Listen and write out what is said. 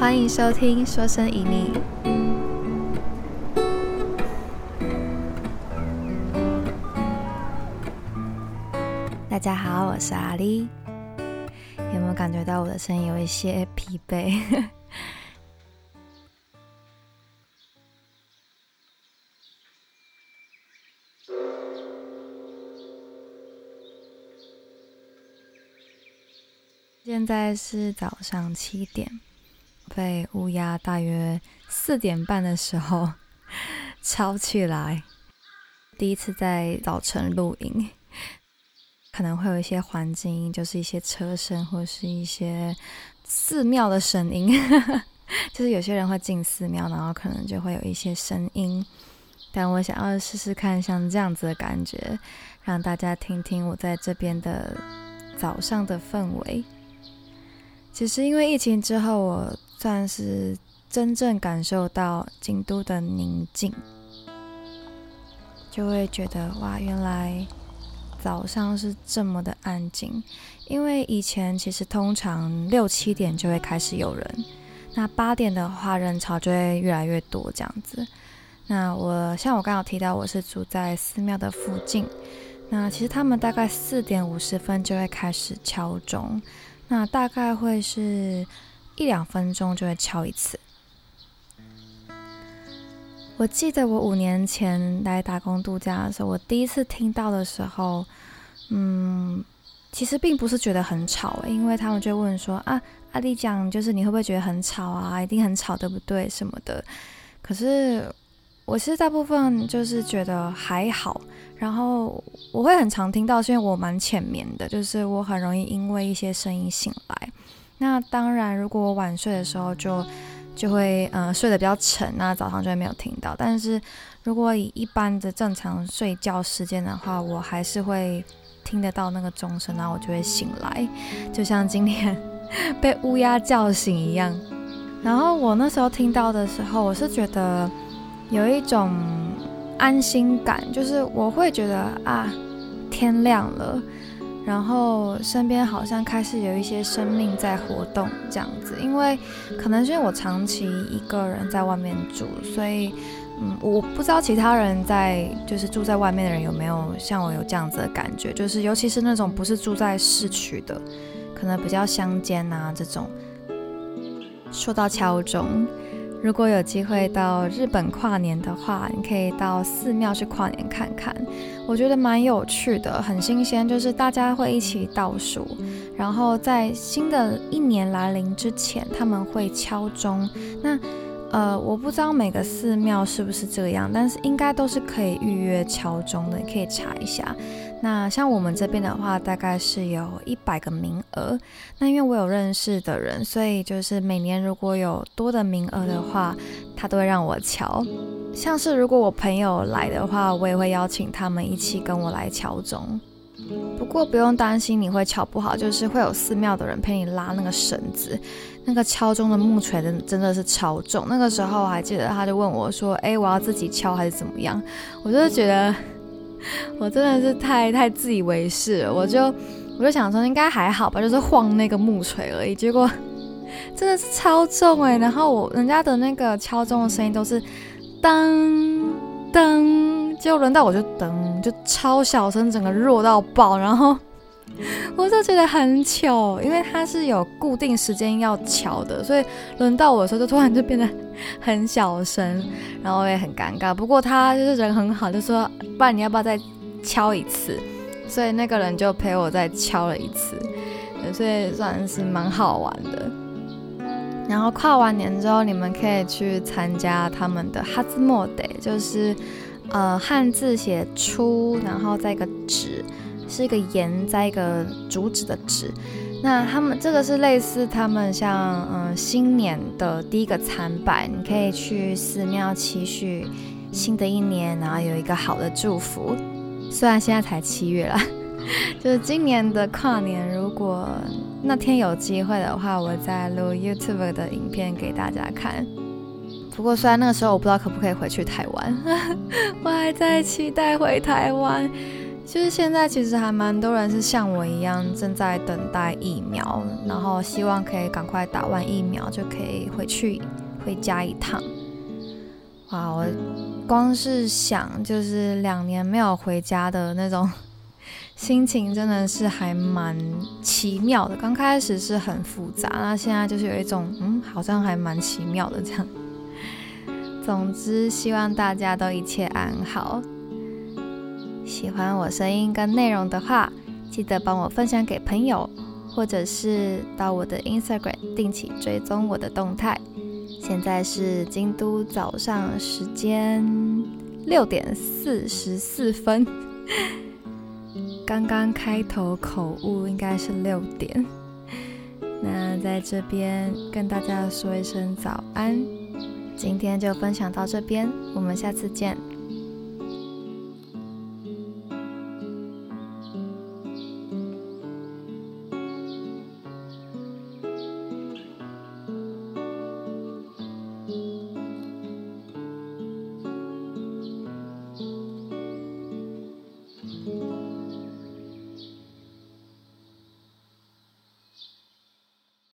欢迎收听《说声以你》。大家好，我是阿丽。有没有感觉到我的声音有一些疲惫？现在是早上七点，被乌鸦大约四点半的时候 吵起来。第一次在早晨录音，可能会有一些环境，就是一些车声或是一些寺庙的声音。就是有些人会进寺庙，然后可能就会有一些声音。但我想要试试看像这样子的感觉，让大家听听我在这边的早上的氛围。其实因为疫情之后，我算是真正感受到京都的宁静，就会觉得哇，原来早上是这么的安静。因为以前其实通常六七点就会开始有人，那八点的话人潮就会越来越多这样子。那我像我刚刚提到，我是住在寺庙的附近，那其实他们大概四点五十分就会开始敲钟。那大概会是一两分钟就会敲一次。我记得我五年前来打工度假的时候，我第一次听到的时候，嗯，其实并不是觉得很吵，因为他们就问说啊，阿丽讲就是你会不会觉得很吵啊？一定很吵，对不对？什么的。可是我其实大部分就是觉得还好。然后我会很常听到，是因为我蛮浅眠的，就是我很容易因为一些声音醒来。那当然，如果我晚睡的时候就就会嗯睡得比较沉，那早上就会没有听到。但是如果以一般的正常睡觉时间的话，我还是会听得到那个钟声，然后我就会醒来，就像今天 被乌鸦叫醒一样。然后我那时候听到的时候，我是觉得有一种。安心感就是我会觉得啊，天亮了，然后身边好像开始有一些生命在活动这样子。因为可能是因为我长期一个人在外面住，所以嗯，我不知道其他人在就是住在外面的人有没有像我有这样子的感觉，就是尤其是那种不是住在市区的，可能比较乡间啊这种，说到敲钟。如果有机会到日本跨年的话，你可以到寺庙去跨年看看，我觉得蛮有趣的，很新鲜。就是大家会一起倒数，然后在新的一年来临之前，他们会敲钟。那呃，我不知道每个寺庙是不是这样，但是应该都是可以预约敲钟的，你可以查一下。那像我们这边的话，大概是有一百个名额。那因为我有认识的人，所以就是每年如果有多的名额的话，他都会让我敲。像是如果我朋友来的话，我也会邀请他们一起跟我来敲钟。不过不用担心你会敲不好，就是会有寺庙的人陪你拉那个绳子。那个敲钟的木锤真真的是超重。那个时候我还记得，他就问我说：“哎，我要自己敲还是怎么样？”我就是觉得。我真的是太太自以为是，我就我就想说应该还好吧，就是晃那个木锤而已。结果 真的是超重哎，然后我人家的那个敲钟的声音都是噔噔，结果轮到我就噔，就超小声，整个弱到爆，然后。我就觉得很糗，因为它是有固定时间要敲的，所以轮到我的时候就突然就变得很小声，然后我也很尴尬。不过他就是人很好，就说不然你要不要再敲一次？所以那个人就陪我再敲了一次，所以算是蛮好玩的。然后跨完年之后，你们可以去参加他们的哈兹莫得，就是呃汉字写出，然后再一个纸。是一个言在一个竹子的纸，那他们这个是类似他们像嗯新年的第一个参拜，你可以去寺庙期许新的一年，然后有一个好的祝福。虽然现在才七月了，就是今年的跨年，如果那天有机会的话，我再录 YouTube 的影片给大家看。不过虽然那个时候我不知道可不可以回去台湾，我还在期待回台湾。就是现在其实还蛮多人是像我一样正在等待疫苗，然后希望可以赶快打完疫苗就可以回去回家一趟。哇，我光是想就是两年没有回家的那种心情，真的是还蛮奇妙的。刚开始是很复杂，那现在就是有一种嗯，好像还蛮奇妙的这样。总之，希望大家都一切安好。喜欢我声音跟内容的话，记得帮我分享给朋友，或者是到我的 Instagram 定期追踪我的动态。现在是京都早上时间六点四十四分，刚刚开头口误，应该是六点。那在这边跟大家说一声早安，今天就分享到这边，我们下次见。